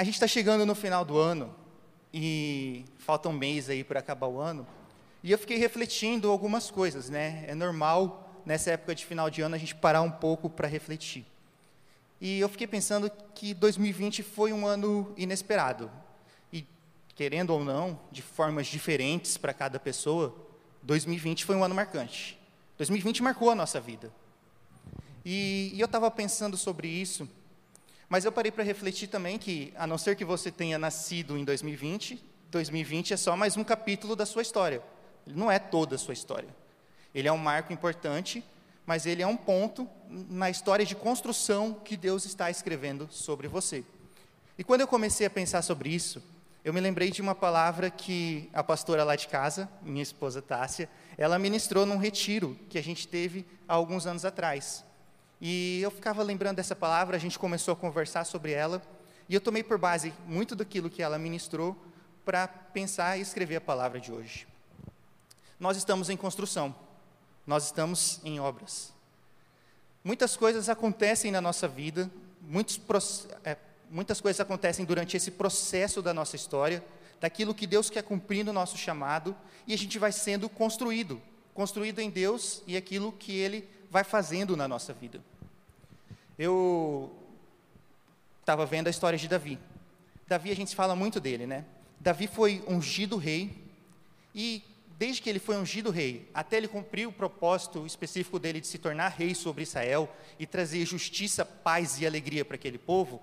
A gente está chegando no final do ano e falta um mês aí para acabar o ano. E eu fiquei refletindo algumas coisas, né? É normal nessa época de final de ano a gente parar um pouco para refletir. E eu fiquei pensando que 2020 foi um ano inesperado. E querendo ou não, de formas diferentes para cada pessoa, 2020 foi um ano marcante. 2020 marcou a nossa vida. E, e eu estava pensando sobre isso mas eu parei para refletir também que, a não ser que você tenha nascido em 2020, 2020 é só mais um capítulo da sua história. Ele não é toda a sua história. Ele é um marco importante, mas ele é um ponto na história de construção que Deus está escrevendo sobre você. E quando eu comecei a pensar sobre isso, eu me lembrei de uma palavra que a pastora lá de casa, minha esposa Tássia, ela ministrou num retiro que a gente teve há alguns anos atrás. E eu ficava lembrando dessa palavra, a gente começou a conversar sobre ela, e eu tomei por base muito daquilo que ela ministrou para pensar e escrever a palavra de hoje. Nós estamos em construção, nós estamos em obras. Muitas coisas acontecem na nossa vida, muitos, é, muitas coisas acontecem durante esse processo da nossa história, daquilo que Deus quer cumprir no nosso chamado, e a gente vai sendo construído, construído em Deus e aquilo que Ele vai fazendo na nossa vida. Eu estava vendo a história de Davi. Davi, a gente fala muito dele, né? Davi foi ungido rei, e desde que ele foi ungido rei, até ele cumprir o propósito específico dele de se tornar rei sobre Israel e trazer justiça, paz e alegria para aquele povo,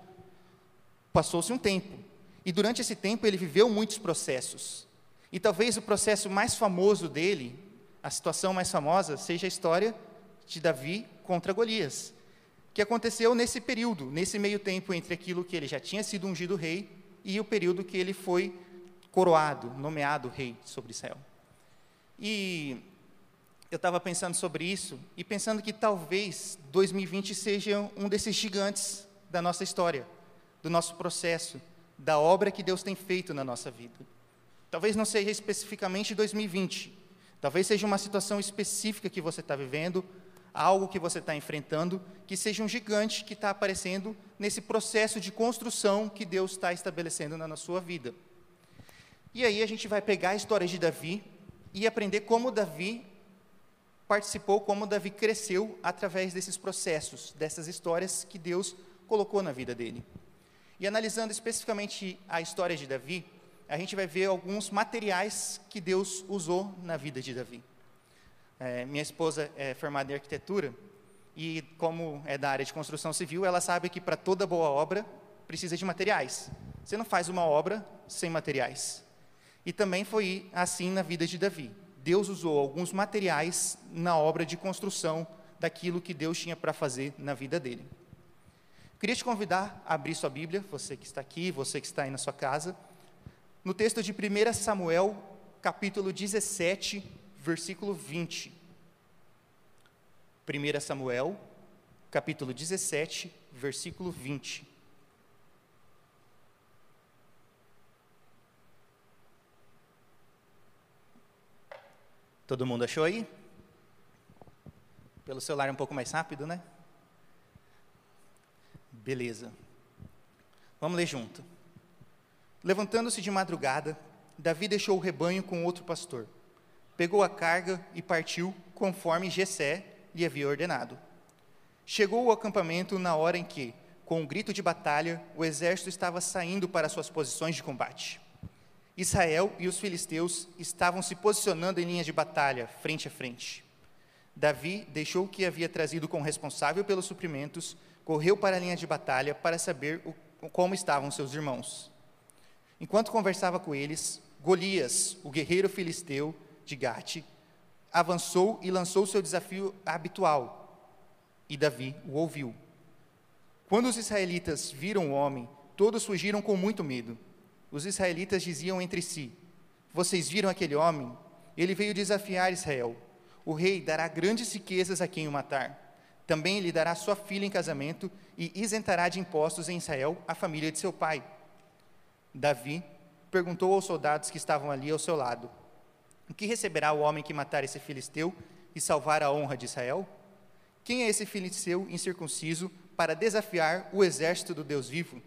passou-se um tempo. E durante esse tempo ele viveu muitos processos. E talvez o processo mais famoso dele, a situação mais famosa, seja a história de Davi contra Golias que aconteceu nesse período, nesse meio tempo entre aquilo que ele já tinha sido ungido rei e o período que ele foi coroado, nomeado rei sobre Israel. E eu estava pensando sobre isso e pensando que talvez 2020 seja um desses gigantes da nossa história, do nosso processo, da obra que Deus tem feito na nossa vida. Talvez não seja especificamente 2020, talvez seja uma situação específica que você está vivendo, algo que você está enfrentando, que seja um gigante que está aparecendo nesse processo de construção que Deus está estabelecendo na sua vida. E aí a gente vai pegar a história de Davi e aprender como Davi participou, como Davi cresceu através desses processos, dessas histórias que Deus colocou na vida dele. E analisando especificamente a história de Davi, a gente vai ver alguns materiais que Deus usou na vida de Davi. É, minha esposa é formada em arquitetura e, como é da área de construção civil, ela sabe que para toda boa obra precisa de materiais. Você não faz uma obra sem materiais. E também foi assim na vida de Davi. Deus usou alguns materiais na obra de construção daquilo que Deus tinha para fazer na vida dele. Queria te convidar a abrir sua Bíblia, você que está aqui, você que está aí na sua casa, no texto de 1 Samuel, capítulo 17, versículo 20. 1 Samuel, capítulo 17, versículo 20. Todo mundo achou aí? Pelo celular é um pouco mais rápido, né? Beleza. Vamos ler junto. Levantando-se de madrugada, Davi deixou o rebanho com outro pastor pegou a carga e partiu, conforme Jessé lhe havia ordenado. Chegou ao acampamento na hora em que, com um grito de batalha, o exército estava saindo para suas posições de combate. Israel e os filisteus estavam se posicionando em linha de batalha, frente a frente. Davi deixou o que havia trazido como responsável pelos suprimentos, correu para a linha de batalha para saber o, como estavam seus irmãos. Enquanto conversava com eles, Golias, o guerreiro filisteu, de Gate, avançou e lançou seu desafio habitual. E Davi o ouviu. Quando os israelitas viram o homem, todos fugiram com muito medo. Os israelitas diziam entre si: Vocês viram aquele homem? Ele veio desafiar Israel. O rei dará grandes riquezas a quem o matar. Também lhe dará sua filha em casamento e isentará de impostos em Israel a família de seu pai. Davi perguntou aos soldados que estavam ali ao seu lado: o que receberá o homem que matar esse filisteu e salvar a honra de Israel? Quem é esse filisteu incircunciso para desafiar o exército do Deus vivo?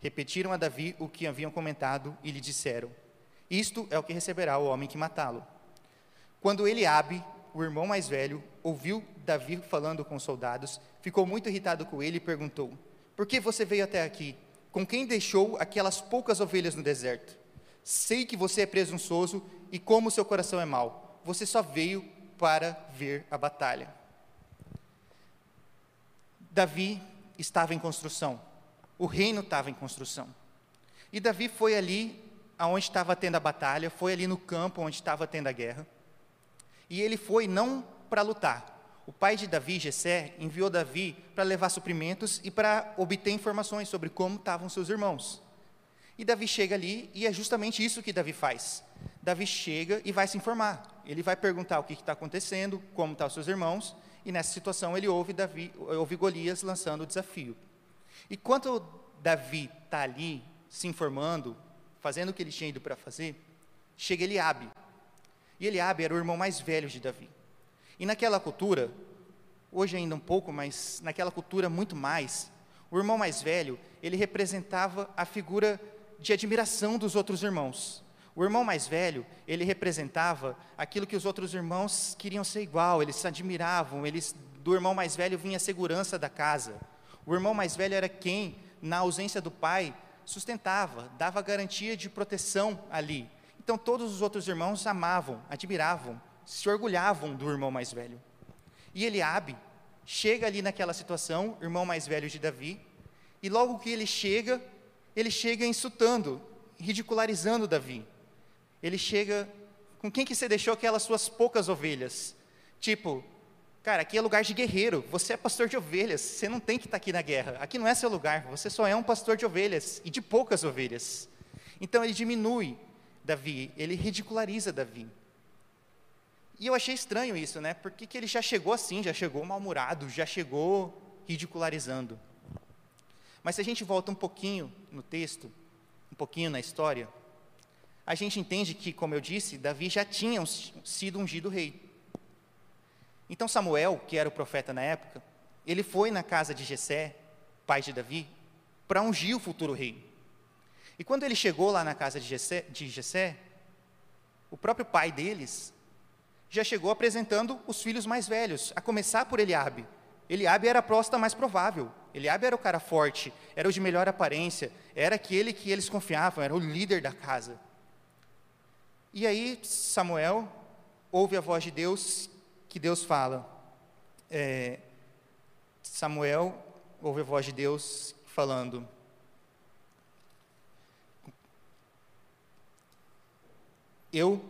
Repetiram a Davi o que haviam comentado e lhe disseram: Isto é o que receberá o homem que matá-lo. Quando Eliabe, o irmão mais velho, ouviu Davi falando com os soldados, ficou muito irritado com ele e perguntou: Por que você veio até aqui? Com quem deixou aquelas poucas ovelhas no deserto? Sei que você é presunçoso e como seu coração é mau. Você só veio para ver a batalha. Davi estava em construção. O reino estava em construção. E Davi foi ali aonde estava tendo a batalha, foi ali no campo onde estava tendo a guerra. E ele foi não para lutar. O pai de Davi, Jessé, enviou Davi para levar suprimentos e para obter informações sobre como estavam seus irmãos. E Davi chega ali e é justamente isso que Davi faz. Davi chega e vai se informar. Ele vai perguntar o que está acontecendo, como estão os seus irmãos, e nessa situação ele ouve, Davi, ouve Golias lançando o desafio. E quando Davi está ali se informando, fazendo o que ele tinha ido para fazer, chega Eliabe. E Eliabe era o irmão mais velho de Davi. E naquela cultura, hoje ainda um pouco, mas naquela cultura muito mais, o irmão mais velho, ele representava a figura de admiração dos outros irmãos. O irmão mais velho, ele representava aquilo que os outros irmãos queriam ser igual, eles se admiravam, eles do irmão mais velho vinha a segurança da casa. O irmão mais velho era quem, na ausência do pai, sustentava, dava garantia de proteção ali. Então todos os outros irmãos amavam, admiravam, se orgulhavam do irmão mais velho. E Eliabe chega ali naquela situação, irmão mais velho de Davi, e logo que ele chega, ele chega insultando, ridicularizando Davi. Ele chega, com quem que você deixou aquelas suas poucas ovelhas? Tipo, cara, aqui é lugar de guerreiro, você é pastor de ovelhas, você não tem que estar aqui na guerra, aqui não é seu lugar, você só é um pastor de ovelhas e de poucas ovelhas. Então ele diminui Davi, ele ridiculariza Davi. E eu achei estranho isso, né? Porque que ele já chegou assim, já chegou mal-humorado, já chegou ridicularizando. Mas se a gente volta um pouquinho no texto, um pouquinho na história, a gente entende que, como eu disse, Davi já tinha sido ungido rei. Então Samuel, que era o profeta na época, ele foi na casa de Jessé, pai de Davi, para ungir o futuro rei. E quando ele chegou lá na casa de Jessé, de Jessé, o próprio pai deles já chegou apresentando os filhos mais velhos, a começar por Eliabe. Eliabe era a próstata mais provável. Eliabe era o cara forte, era o de melhor aparência, era aquele que eles confiavam, era o líder da casa. E aí Samuel ouve a voz de Deus, que Deus fala. É, Samuel ouve a voz de Deus falando: Eu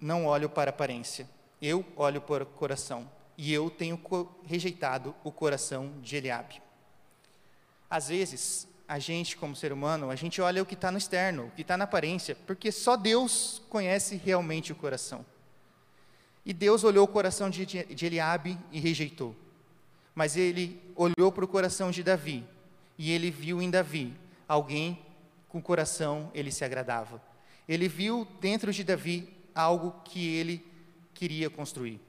não olho para aparência, eu olho para o coração, e eu tenho rejeitado o coração de Eliabe. Às vezes, a gente, como ser humano, a gente olha o que está no externo, o que está na aparência, porque só Deus conhece realmente o coração. E Deus olhou o coração de, de Eliabe e rejeitou. Mas ele olhou para o coração de Davi, e ele viu em Davi alguém com o coração ele se agradava. Ele viu dentro de Davi algo que ele queria construir.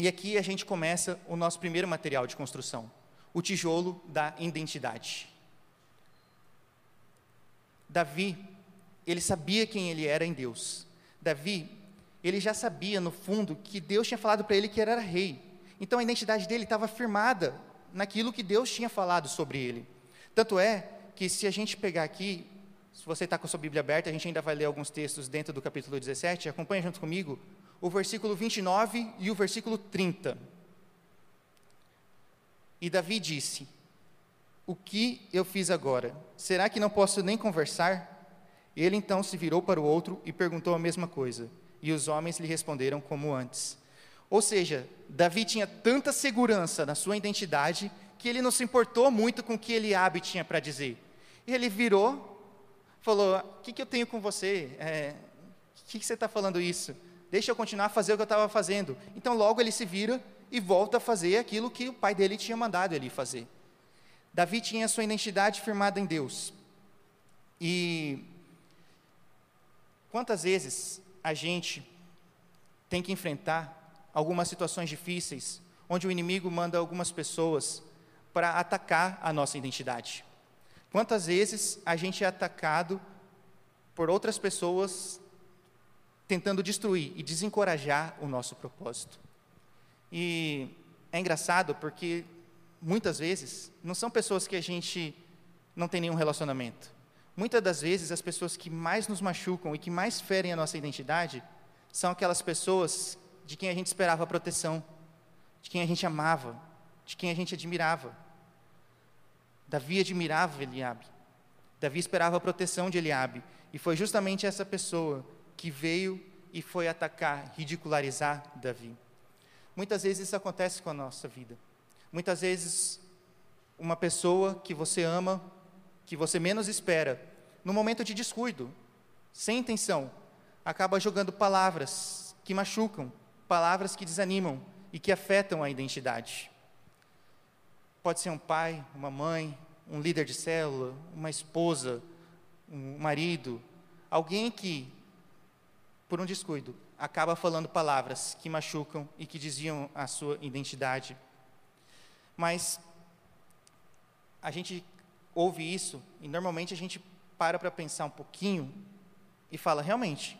E aqui a gente começa o nosso primeiro material de construção, o tijolo da identidade. Davi, ele sabia quem ele era em Deus. Davi, ele já sabia no fundo que Deus tinha falado para ele que ele era rei. Então a identidade dele estava firmada naquilo que Deus tinha falado sobre ele. Tanto é que se a gente pegar aqui, se você está com a sua Bíblia aberta, a gente ainda vai ler alguns textos dentro do capítulo 17, acompanha junto comigo o versículo 29 e o versículo 30. E Davi disse: o que eu fiz agora? Será que não posso nem conversar? Ele então se virou para o outro e perguntou a mesma coisa. E os homens lhe responderam como antes. Ou seja, Davi tinha tanta segurança na sua identidade que ele não se importou muito com o que Eliabe tinha para dizer. E ele virou, falou: O que, que eu tenho com você? É, o que, que você está falando isso? Deixa eu continuar a fazer o que eu estava fazendo. Então, logo ele se vira e volta a fazer aquilo que o pai dele tinha mandado ele fazer. Davi tinha sua identidade firmada em Deus. E quantas vezes a gente tem que enfrentar algumas situações difíceis, onde o inimigo manda algumas pessoas para atacar a nossa identidade. Quantas vezes a gente é atacado por outras pessoas tentando destruir e desencorajar o nosso propósito? E é engraçado porque muitas vezes não são pessoas que a gente não tem nenhum relacionamento. Muitas das vezes as pessoas que mais nos machucam e que mais ferem a nossa identidade são aquelas pessoas de quem a gente esperava proteção, de quem a gente amava, de quem a gente admirava. Davi admirava Eliabe. Davi esperava a proteção de Eliabe, e foi justamente essa pessoa que veio e foi atacar, ridicularizar Davi. Muitas vezes isso acontece com a nossa vida. Muitas vezes uma pessoa que você ama, que você menos espera, no momento de descuido, sem intenção, acaba jogando palavras que machucam, palavras que desanimam e que afetam a identidade. Pode ser um pai, uma mãe, um líder de célula, uma esposa, um marido, alguém que, por um descuido, acaba falando palavras que machucam e que desviam a sua identidade. Mas a gente ouve isso e normalmente a gente para para pensar um pouquinho e fala: realmente,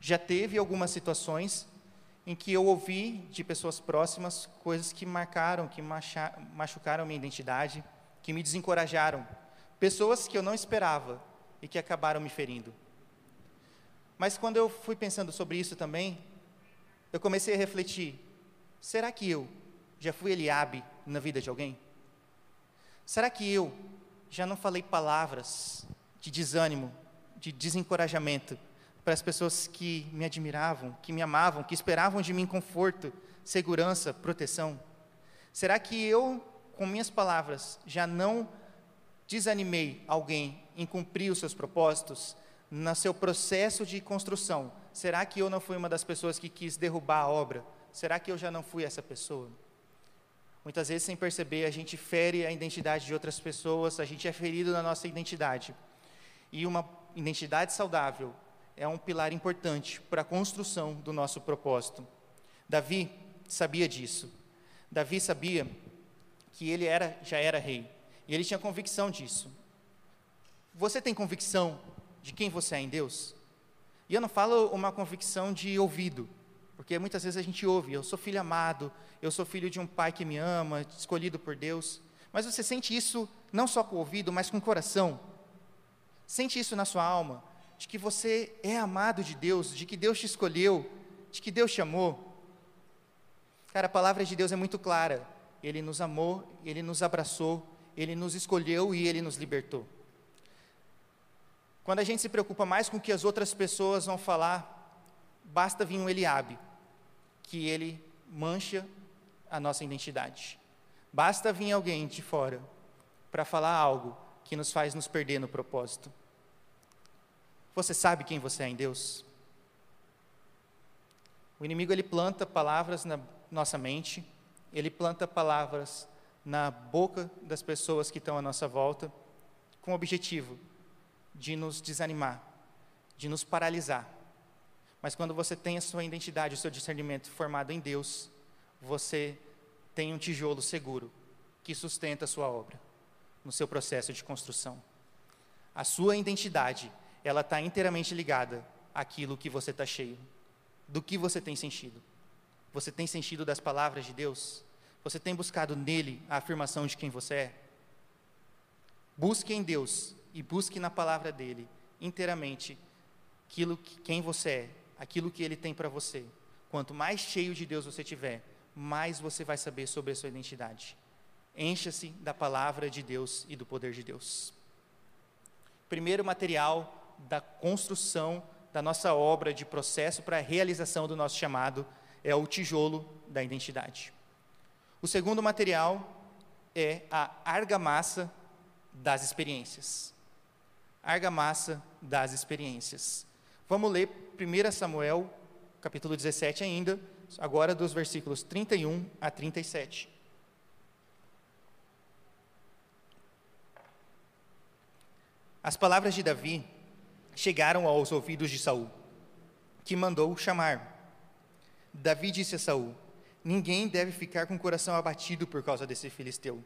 já teve algumas situações em que eu ouvi de pessoas próximas coisas que marcaram, que machucaram minha identidade, que me desencorajaram. Pessoas que eu não esperava e que acabaram me ferindo. Mas quando eu fui pensando sobre isso também, eu comecei a refletir: será que eu já fui Eliabe na vida de alguém? Será que eu já não falei palavras de desânimo, de desencorajamento para as pessoas que me admiravam, que me amavam, que esperavam de mim conforto, segurança, proteção? Será que eu, com minhas palavras, já não desanimei alguém em cumprir os seus propósitos, no seu processo de construção? Será que eu não fui uma das pessoas que quis derrubar a obra? Será que eu já não fui essa pessoa? Muitas vezes, sem perceber, a gente fere a identidade de outras pessoas, a gente é ferido na nossa identidade. E uma identidade saudável é um pilar importante para a construção do nosso propósito. Davi sabia disso. Davi sabia que ele era, já era rei, e ele tinha convicção disso. Você tem convicção de quem você é em Deus? E eu não falo uma convicção de ouvido, porque muitas vezes a gente ouve, eu sou filho amado, eu sou filho de um pai que me ama, escolhido por Deus. Mas você sente isso não só com o ouvido, mas com o coração. Sente isso na sua alma, de que você é amado de Deus, de que Deus te escolheu, de que Deus te amou. Cara, a palavra de Deus é muito clara. Ele nos amou, ele nos abraçou, ele nos escolheu e ele nos libertou. Quando a gente se preocupa mais com o que as outras pessoas vão falar, basta vir um Eliabe que ele mancha a nossa identidade. Basta vir alguém de fora para falar algo que nos faz nos perder no propósito. Você sabe quem você é em Deus? O inimigo ele planta palavras na nossa mente, ele planta palavras na boca das pessoas que estão à nossa volta, com o objetivo de nos desanimar, de nos paralisar, mas quando você tem a sua identidade, o seu discernimento formado em Deus, você tem um tijolo seguro que sustenta a sua obra no seu processo de construção. A sua identidade, ela está inteiramente ligada àquilo que você está cheio, do que você tem sentido. Você tem sentido das palavras de Deus? Você tem buscado nele a afirmação de quem você é? Busque em Deus e busque na palavra dele inteiramente aquilo que, quem você é aquilo que Ele tem para você. Quanto mais cheio de Deus você tiver, mais você vai saber sobre a sua identidade. Encha-se da palavra de Deus e do poder de Deus. Primeiro material da construção da nossa obra de processo para a realização do nosso chamado é o tijolo da identidade. O segundo material é a argamassa das experiências. Argamassa das experiências. Vamos ler 1 Samuel, capítulo 17 ainda, agora dos versículos 31 a 37. As palavras de Davi chegaram aos ouvidos de Saul, que mandou chamar. Davi disse a Saul: Ninguém deve ficar com o coração abatido por causa desse filisteu.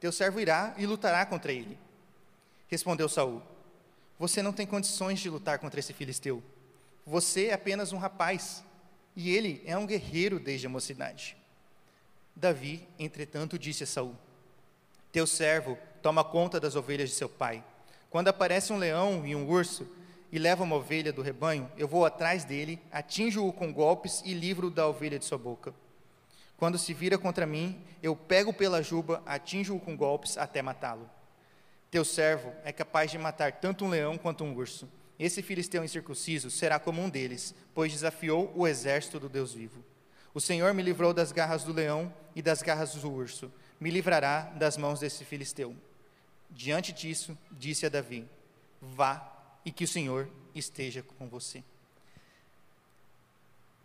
Teu servo irá e lutará contra ele. Respondeu Saul: Você não tem condições de lutar contra esse filisteu. Você é apenas um rapaz, e ele é um guerreiro desde a mocidade. Davi, entretanto, disse a Saul: Teu servo toma conta das ovelhas de seu pai. Quando aparece um leão e um urso e leva uma ovelha do rebanho, eu vou atrás dele, atinjo-o com golpes e livro da ovelha de sua boca. Quando se vira contra mim, eu pego pela juba, atinjo-o com golpes até matá-lo. Teu servo é capaz de matar tanto um leão quanto um urso. Esse filisteu incircunciso será como um deles, pois desafiou o exército do Deus vivo. O Senhor me livrou das garras do leão e das garras do urso. Me livrará das mãos desse filisteu. Diante disso, disse a Davi: Vá e que o Senhor esteja com você.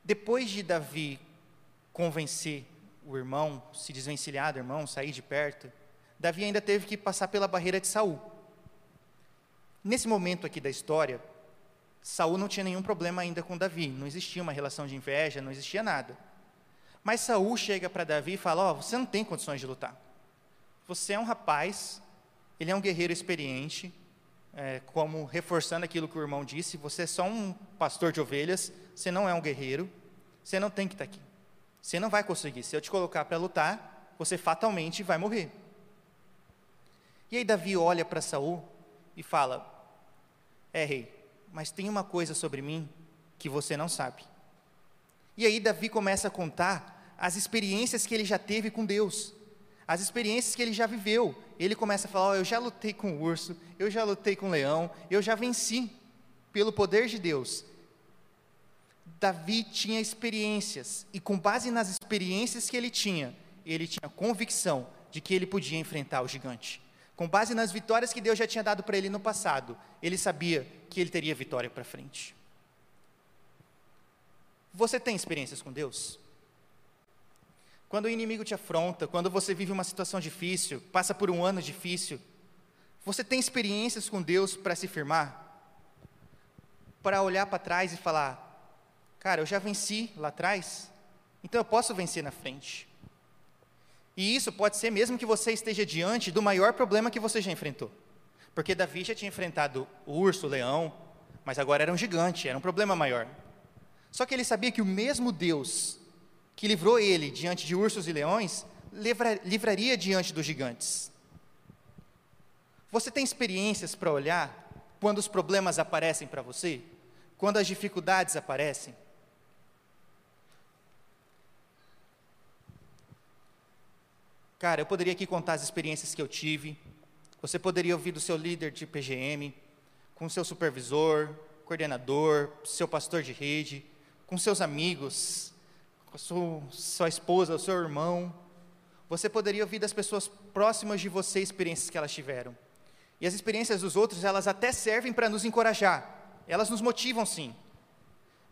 Depois de Davi convencer o irmão, se desvencilhar do irmão, sair de perto, Davi ainda teve que passar pela barreira de Saul. Nesse momento aqui da história, Saul não tinha nenhum problema ainda com Davi, não existia uma relação de inveja, não existia nada. Mas Saul chega para Davi e fala: "Ó, oh, você não tem condições de lutar. Você é um rapaz, ele é um guerreiro experiente, é, como reforçando aquilo que o irmão disse, você é só um pastor de ovelhas, você não é um guerreiro, você não tem que estar aqui. Você não vai conseguir. Se eu te colocar para lutar, você fatalmente vai morrer. E aí Davi olha para Saul e fala: É, rei, mas tem uma coisa sobre mim que você não sabe. E aí Davi começa a contar as experiências que ele já teve com Deus, as experiências que ele já viveu. Ele começa a falar: oh, Eu já lutei com o urso, eu já lutei com o leão, eu já venci pelo poder de Deus. Davi tinha experiências, e com base nas experiências que ele tinha, ele tinha convicção de que ele podia enfrentar o gigante. Com base nas vitórias que Deus já tinha dado para ele no passado, ele sabia que ele teria vitória para frente. Você tem experiências com Deus? Quando o inimigo te afronta, quando você vive uma situação difícil, passa por um ano difícil, você tem experiências com Deus para se firmar? Para olhar para trás e falar: Cara, eu já venci lá atrás, então eu posso vencer na frente. E isso pode ser mesmo que você esteja diante do maior problema que você já enfrentou. Porque Davi já tinha enfrentado o urso, o leão, mas agora era um gigante, era um problema maior. Só que ele sabia que o mesmo Deus que livrou ele diante de ursos e leões, livra, livraria diante dos gigantes. Você tem experiências para olhar quando os problemas aparecem para você? Quando as dificuldades aparecem? Cara, eu poderia aqui contar as experiências que eu tive. Você poderia ouvir do seu líder de PGM, com seu supervisor, coordenador, seu pastor de rede, com seus amigos, com sua, sua esposa, o seu irmão. Você poderia ouvir das pessoas próximas de você experiências que elas tiveram. E as experiências dos outros, elas até servem para nos encorajar. Elas nos motivam sim.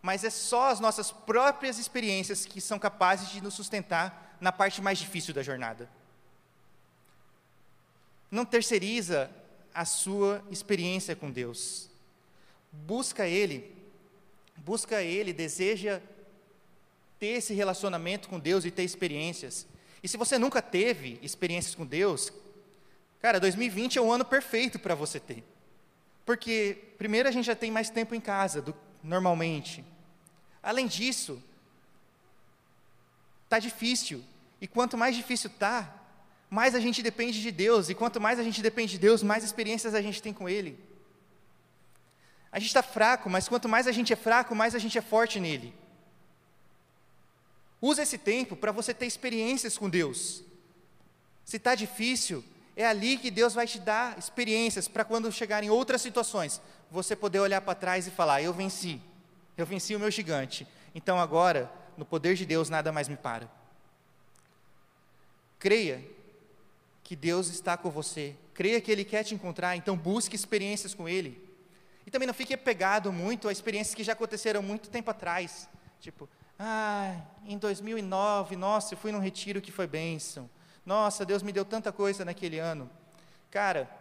Mas é só as nossas próprias experiências que são capazes de nos sustentar na parte mais difícil da jornada não terceiriza a sua experiência com Deus. Busca Ele, busca Ele, deseja ter esse relacionamento com Deus e ter experiências. E se você nunca teve experiências com Deus, cara, 2020 é o ano perfeito para você ter. Porque, primeiro, a gente já tem mais tempo em casa do normalmente. Além disso, está difícil. E quanto mais difícil está, mais a gente depende de Deus, e quanto mais a gente depende de Deus, mais experiências a gente tem com Ele. A gente está fraco, mas quanto mais a gente é fraco, mais a gente é forte nele. Use esse tempo para você ter experiências com Deus. Se está difícil, é ali que Deus vai te dar experiências para quando chegarem outras situações, você poder olhar para trás e falar: Eu venci, eu venci o meu gigante. Então agora, no poder de Deus, nada mais me para. Creia que Deus está com você. Creia que Ele quer te encontrar, então busque experiências com Ele. E também não fique apegado muito a experiências que já aconteceram muito tempo atrás. Tipo, ah, em 2009, nossa, eu fui num retiro que foi bênção. Nossa, Deus me deu tanta coisa naquele ano. Cara,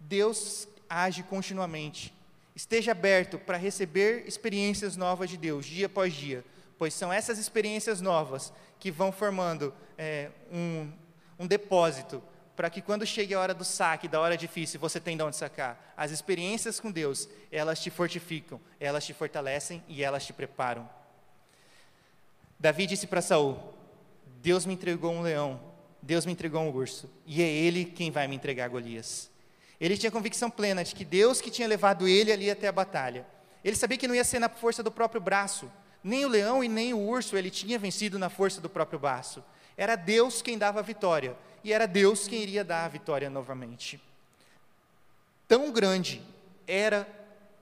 Deus age continuamente. Esteja aberto para receber experiências novas de Deus, dia após dia, pois são essas experiências novas que vão formando é, um, um depósito para que quando chegue a hora do saque, da hora difícil, você tenha de onde sacar. As experiências com Deus, elas te fortificam, elas te fortalecem e elas te preparam. Davi disse para Saul: Deus me entregou um leão, Deus me entregou um urso, e é ele quem vai me entregar Golias. Ele tinha convicção plena de que Deus que tinha levado ele ali até a batalha. Ele sabia que não ia ser na força do próprio braço, nem o leão e nem o urso ele tinha vencido na força do próprio braço. Era Deus quem dava a vitória e era Deus quem iria dar a vitória novamente. Tão grande era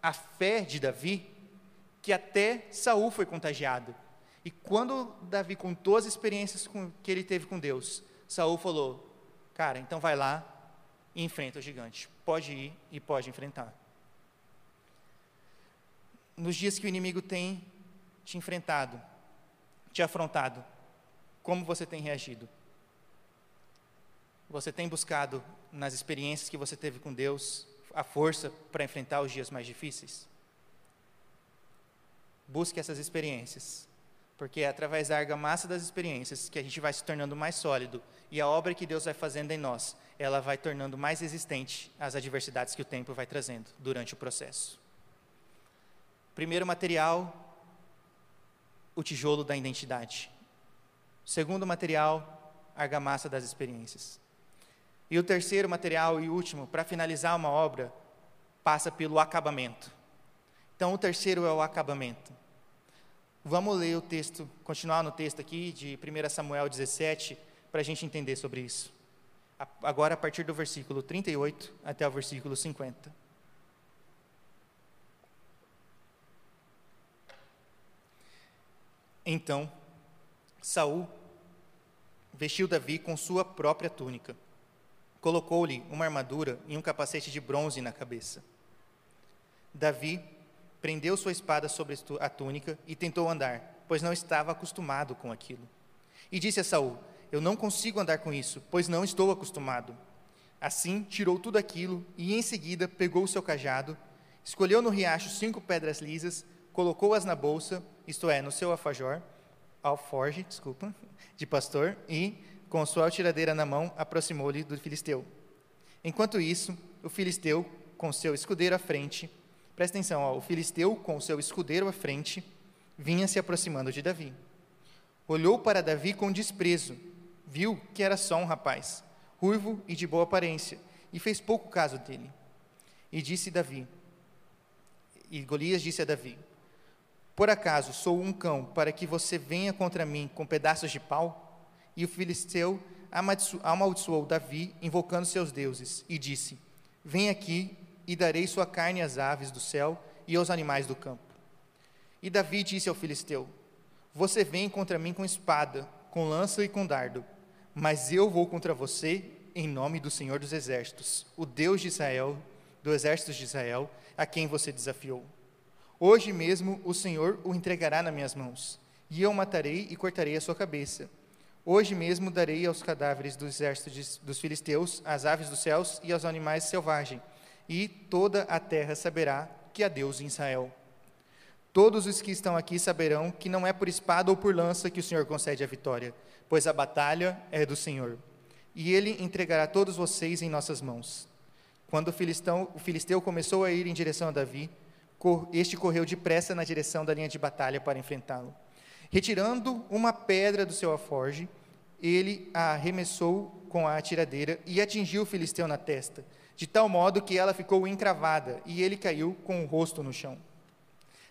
a fé de Davi que até Saul foi contagiado. E quando Davi contou as experiências que ele teve com Deus, Saul falou: "Cara, então vai lá e enfrenta o gigante. Pode ir e pode enfrentar." Nos dias que o inimigo tem te enfrentado, te afrontado, como você tem reagido? Você tem buscado nas experiências que você teve com Deus a força para enfrentar os dias mais difíceis? Busque essas experiências, porque é através da argamassa das experiências que a gente vai se tornando mais sólido e a obra que Deus vai fazendo em nós, ela vai tornando mais resistente às adversidades que o tempo vai trazendo durante o processo. Primeiro material, o tijolo da identidade. Segundo material, argamassa das experiências. E o terceiro material e último, para finalizar uma obra, passa pelo acabamento. Então, o terceiro é o acabamento. Vamos ler o texto, continuar no texto aqui de 1 Samuel 17, para a gente entender sobre isso. Agora, a partir do versículo 38 até o versículo 50. Então, Saul vestiu Davi com sua própria túnica colocou-lhe uma armadura e um capacete de bronze na cabeça. Davi prendeu sua espada sobre a túnica e tentou andar, pois não estava acostumado com aquilo. E disse a Saul: Eu não consigo andar com isso, pois não estou acostumado. Assim, tirou tudo aquilo e em seguida pegou o seu cajado, escolheu no riacho cinco pedras lisas, colocou-as na bolsa, isto é, no seu alfajor, alforge, desculpa, de pastor, e com sua tiradeira na mão, aproximou-lhe do filisteu. Enquanto isso, o filisteu, com seu escudeiro à frente, presta atenção, ó, o filisteu, com seu escudeiro à frente, vinha se aproximando de Davi. Olhou para Davi com desprezo, viu que era só um rapaz, ruivo e de boa aparência, e fez pouco caso dele. E disse Davi, e Golias disse a Davi: Por acaso sou um cão para que você venha contra mim com pedaços de pau? E o filisteu amaldiçoou Davi, invocando seus deuses, e disse: Vem aqui e darei sua carne às aves do céu e aos animais do campo. E Davi disse ao filisteu: Você vem contra mim com espada, com lança e com dardo, mas eu vou contra você em nome do Senhor dos Exércitos, o Deus de Israel, do exército de Israel, a quem você desafiou. Hoje mesmo o Senhor o entregará nas minhas mãos, e eu matarei e cortarei a sua cabeça Hoje mesmo darei aos cadáveres do exército dos filisteus, às aves dos céus e aos animais selvagens, e toda a terra saberá que há Deus em Israel. Todos os que estão aqui saberão que não é por espada ou por lança que o Senhor concede a vitória, pois a batalha é do Senhor. E ele entregará todos vocês em nossas mãos. Quando o, o filisteu começou a ir em direção a Davi, este correu depressa na direção da linha de batalha para enfrentá-lo. Retirando uma pedra do seu aforge, ele a arremessou com a atiradeira e atingiu o filisteu na testa, de tal modo que ela ficou encravada e ele caiu com o rosto no chão.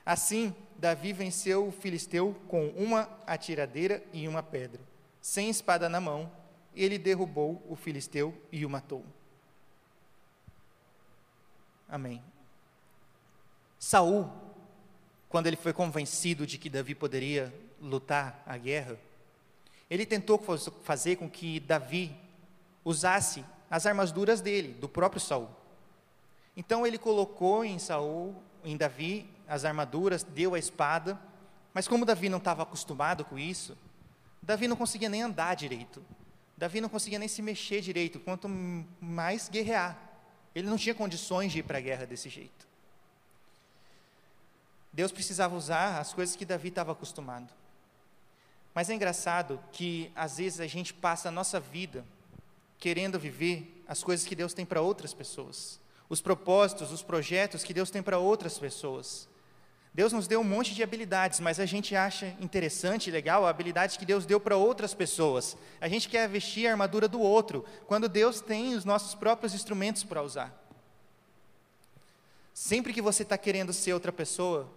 Assim, Davi venceu o filisteu com uma atiradeira e uma pedra. Sem espada na mão, ele derrubou o filisteu e o matou. Amém. Saul, quando ele foi convencido de que Davi poderia lutar a guerra, ele tentou fazer com que Davi usasse as armaduras dele, do próprio Saul. Então ele colocou em Saul, em Davi, as armaduras, deu a espada, mas como Davi não estava acostumado com isso, Davi não conseguia nem andar direito. Davi não conseguia nem se mexer direito, quanto mais guerrear. Ele não tinha condições de ir para a guerra desse jeito. Deus precisava usar as coisas que Davi estava acostumado. Mas é engraçado que às vezes a gente passa a nossa vida querendo viver as coisas que Deus tem para outras pessoas, os propósitos, os projetos que Deus tem para outras pessoas. Deus nos deu um monte de habilidades, mas a gente acha interessante e legal a habilidade que Deus deu para outras pessoas. A gente quer vestir a armadura do outro, quando Deus tem os nossos próprios instrumentos para usar. Sempre que você está querendo ser outra pessoa,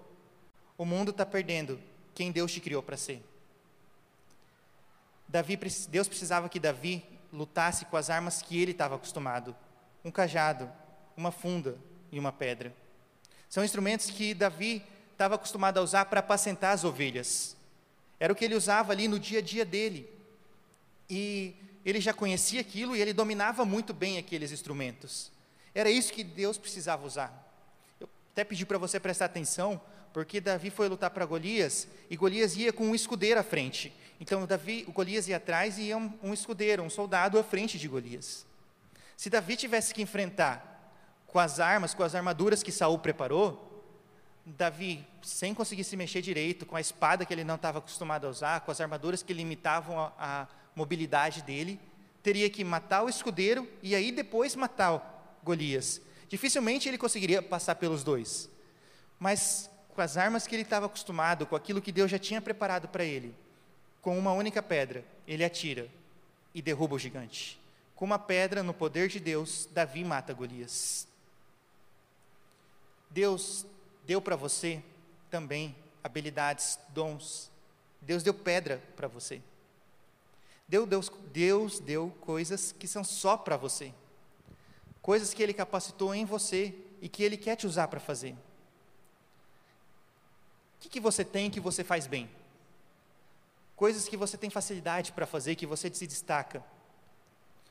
o mundo está perdendo quem Deus te criou para ser. Davi, Deus precisava que Davi lutasse com as armas que ele estava acostumado: um cajado, uma funda e uma pedra. São instrumentos que Davi estava acostumado a usar para apacentar as ovelhas. Era o que ele usava ali no dia a dia dele. E ele já conhecia aquilo e ele dominava muito bem aqueles instrumentos. Era isso que Deus precisava usar. Eu até pedi para você prestar atenção, porque Davi foi lutar para Golias e Golias ia com um escudeiro à frente. Então Davi, o Golias ia atrás e ia um, um escudeiro, um soldado à frente de Golias. Se Davi tivesse que enfrentar com as armas, com as armaduras que Saul preparou, Davi, sem conseguir se mexer direito, com a espada que ele não estava acostumado a usar, com as armaduras que limitavam a, a mobilidade dele, teria que matar o escudeiro e aí depois matar Golias. Dificilmente ele conseguiria passar pelos dois. Mas com as armas que ele estava acostumado, com aquilo que Deus já tinha preparado para ele, com uma única pedra, ele atira e derruba o gigante. Com uma pedra, no poder de Deus, Davi mata Golias. Deus deu para você também habilidades, dons. Deus deu pedra para você. Deus, Deus, deu coisas que são só para você. Coisas que Ele capacitou em você e que Ele quer te usar para fazer. Que, que você tem que você faz bem? Coisas que você tem facilidade para fazer, que você se destaca.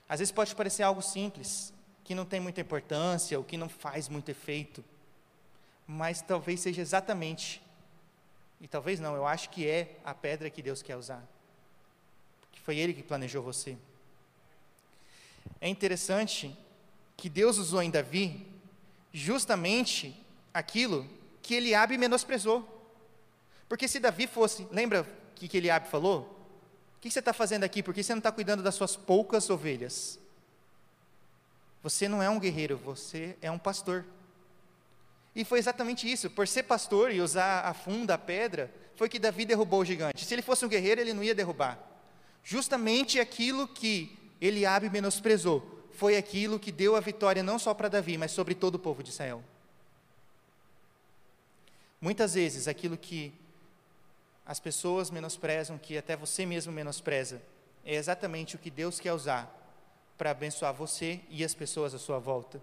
Às vezes pode parecer algo simples, que não tem muita importância, ou que não faz muito efeito mas talvez seja exatamente, e talvez não, eu acho que é a pedra que Deus quer usar, que foi Ele que planejou você. É interessante que Deus usou em Davi justamente aquilo que Eliabe menosprezou. Porque se Davi fosse, lembra o que, que Eliabe falou? O que você está fazendo aqui? Por que você não está cuidando das suas poucas ovelhas? Você não é um guerreiro, você é um pastor. E foi exatamente isso. Por ser pastor e usar a funda, a pedra, foi que Davi derrubou o gigante. Se ele fosse um guerreiro, ele não ia derrubar. Justamente aquilo que Eliabe menosprezou foi aquilo que deu a vitória não só para Davi, mas sobre todo o povo de Israel. Muitas vezes aquilo que as pessoas menosprezam, que até você mesmo menospreza, é exatamente o que Deus quer usar para abençoar você e as pessoas à sua volta.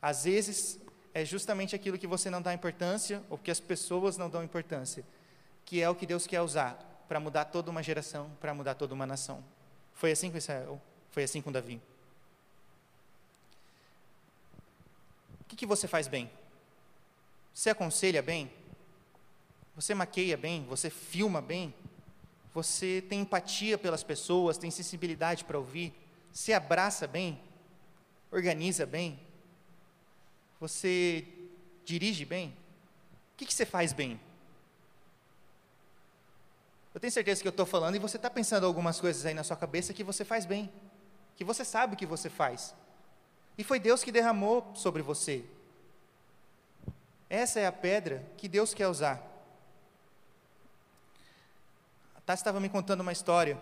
Às vezes, é justamente aquilo que você não dá importância, ou que as pessoas não dão importância, que é o que Deus quer usar para mudar toda uma geração, para mudar toda uma nação. Foi assim com Israel, foi assim com Davi. O que, que você faz bem? Você aconselha bem? Você maqueia bem? Você filma bem? Você tem empatia pelas pessoas, tem sensibilidade para ouvir? Você abraça bem? Organiza bem? Você dirige bem? O que, que você faz bem? Eu tenho certeza que eu estou falando e você está pensando algumas coisas aí na sua cabeça que você faz bem, que você sabe que você faz. E foi Deus que derramou sobre você. Essa é a pedra que Deus quer usar. Tati estava me contando uma história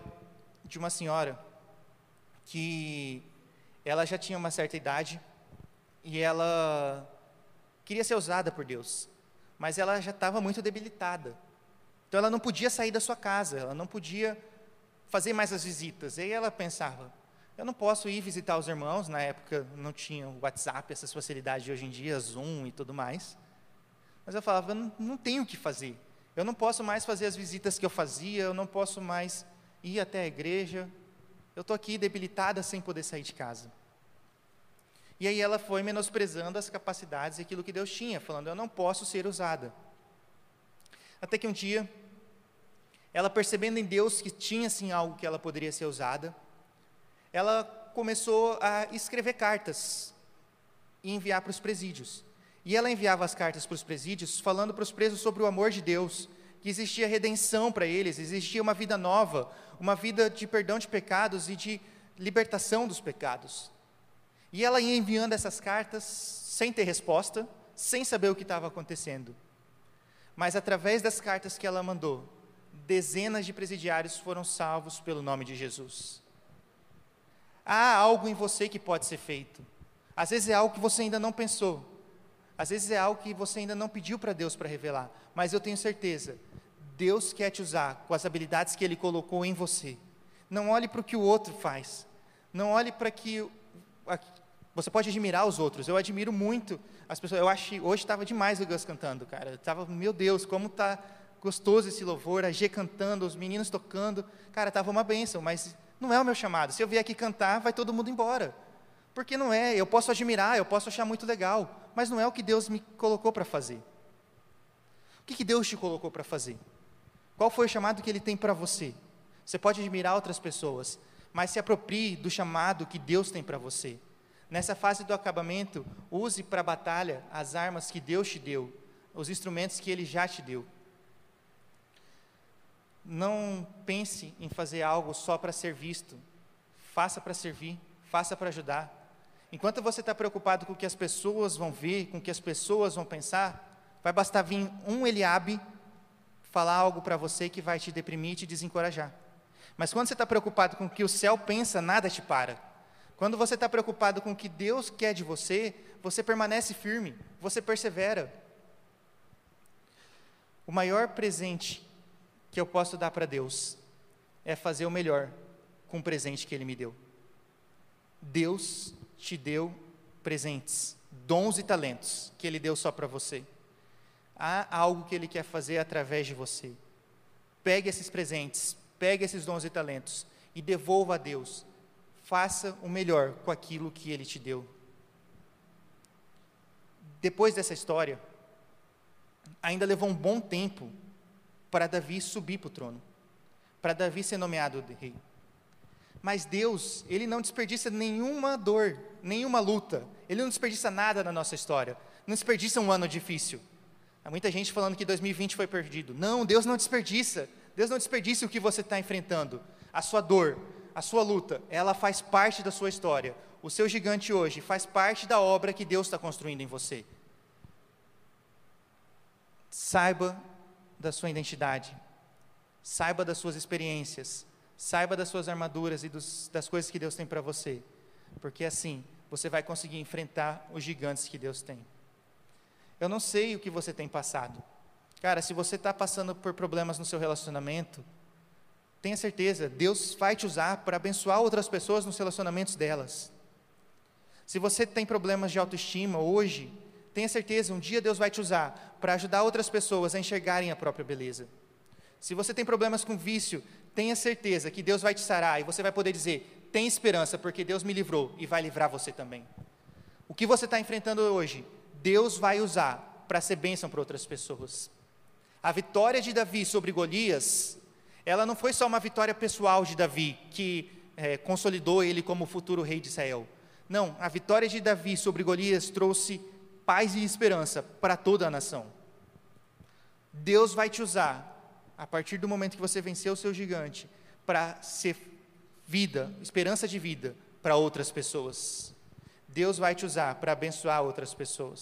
de uma senhora que ela já tinha uma certa idade e ela queria ser usada por Deus, mas ela já estava muito debilitada. Então ela não podia sair da sua casa, ela não podia fazer mais as visitas. E aí ela pensava: eu não posso ir visitar os irmãos, na época não tinha o WhatsApp, essas facilidades de hoje em dia, Zoom e tudo mais. Mas eu falava: eu não, não tenho o que fazer. Eu não posso mais fazer as visitas que eu fazia, eu não posso mais ir até a igreja. Eu estou aqui debilitada sem poder sair de casa. E aí ela foi menosprezando as capacidades e aquilo que Deus tinha, falando: Eu não posso ser usada. Até que um dia, ela percebendo em Deus que tinha sim algo que ela poderia ser usada, ela começou a escrever cartas e enviar para os presídios. E ela enviava as cartas para os presídios, falando para os presos sobre o amor de Deus, que existia redenção para eles, existia uma vida nova, uma vida de perdão de pecados e de libertação dos pecados. E ela ia enviando essas cartas sem ter resposta, sem saber o que estava acontecendo. Mas através das cartas que ela mandou, dezenas de presidiários foram salvos pelo nome de Jesus. Há algo em você que pode ser feito. Às vezes é algo que você ainda não pensou. Às vezes é algo que você ainda não pediu para Deus para revelar. Mas eu tenho certeza, Deus quer te usar com as habilidades que Ele colocou em você. Não olhe para o que o outro faz. Não olhe para que. Você pode admirar os outros. Eu admiro muito as pessoas. Eu acho hoje estava demais o Gus cantando, cara. Estava, meu Deus, como está gostoso esse louvor, a G cantando, os meninos tocando. Cara, estava uma bênção, mas não é o meu chamado. Se eu vier aqui cantar, vai todo mundo embora. Porque não é, eu posso admirar, eu posso achar muito legal, mas não é o que Deus me colocou para fazer. O que, que Deus te colocou para fazer? Qual foi o chamado que Ele tem para você? Você pode admirar outras pessoas, mas se aproprie do chamado que Deus tem para você. Nessa fase do acabamento, use para a batalha as armas que Deus te deu, os instrumentos que Ele já te deu. Não pense em fazer algo só para ser visto. Faça para servir, faça para ajudar. Enquanto você está preocupado com o que as pessoas vão ver, com o que as pessoas vão pensar, vai bastar vir um Eliabe falar algo para você que vai te deprimir e te desencorajar. Mas quando você está preocupado com o que o céu pensa, nada te para. Quando você está preocupado com o que Deus quer de você, você permanece firme, você persevera. O maior presente que eu posso dar para Deus é fazer o melhor com o presente que Ele me deu. Deus te deu presentes, dons e talentos que Ele deu só para você. Há algo que Ele quer fazer através de você. Pegue esses presentes, pegue esses dons e talentos e devolva a Deus. Faça o melhor com aquilo que Ele te deu. Depois dessa história, ainda levou um bom tempo para Davi subir para o trono, para Davi ser nomeado rei. Mas Deus, Ele não desperdiça nenhuma dor, nenhuma luta, Ele não desperdiça nada na nossa história, não desperdiça um ano difícil. Há muita gente falando que 2020 foi perdido. Não, Deus não desperdiça, Deus não desperdiça o que você está enfrentando, a sua dor, a sua luta, ela faz parte da sua história. O seu gigante hoje faz parte da obra que Deus está construindo em você. Saiba da sua identidade, saiba das suas experiências, saiba das suas armaduras e dos, das coisas que Deus tem para você, porque assim você vai conseguir enfrentar os gigantes que Deus tem. Eu não sei o que você tem passado, cara. Se você está passando por problemas no seu relacionamento, tenha certeza, Deus vai te usar para abençoar outras pessoas nos relacionamentos delas. Se você tem problemas de autoestima hoje, tenha certeza, um dia Deus vai te usar para ajudar outras pessoas a enxergarem a própria beleza. Se você tem problemas com vício, tenha certeza que Deus vai te sarar e você vai poder dizer: tem esperança, porque Deus me livrou e vai livrar você também. O que você está enfrentando hoje, Deus vai usar para ser bênção para outras pessoas. A vitória de Davi sobre Golias, ela não foi só uma vitória pessoal de Davi, que é, consolidou ele como futuro rei de Israel. Não, a vitória de Davi sobre Golias trouxe paz e esperança para toda a nação. Deus vai te usar, a partir do momento que você venceu o seu gigante, para ser vida, esperança de vida para outras pessoas. Deus vai te usar para abençoar outras pessoas.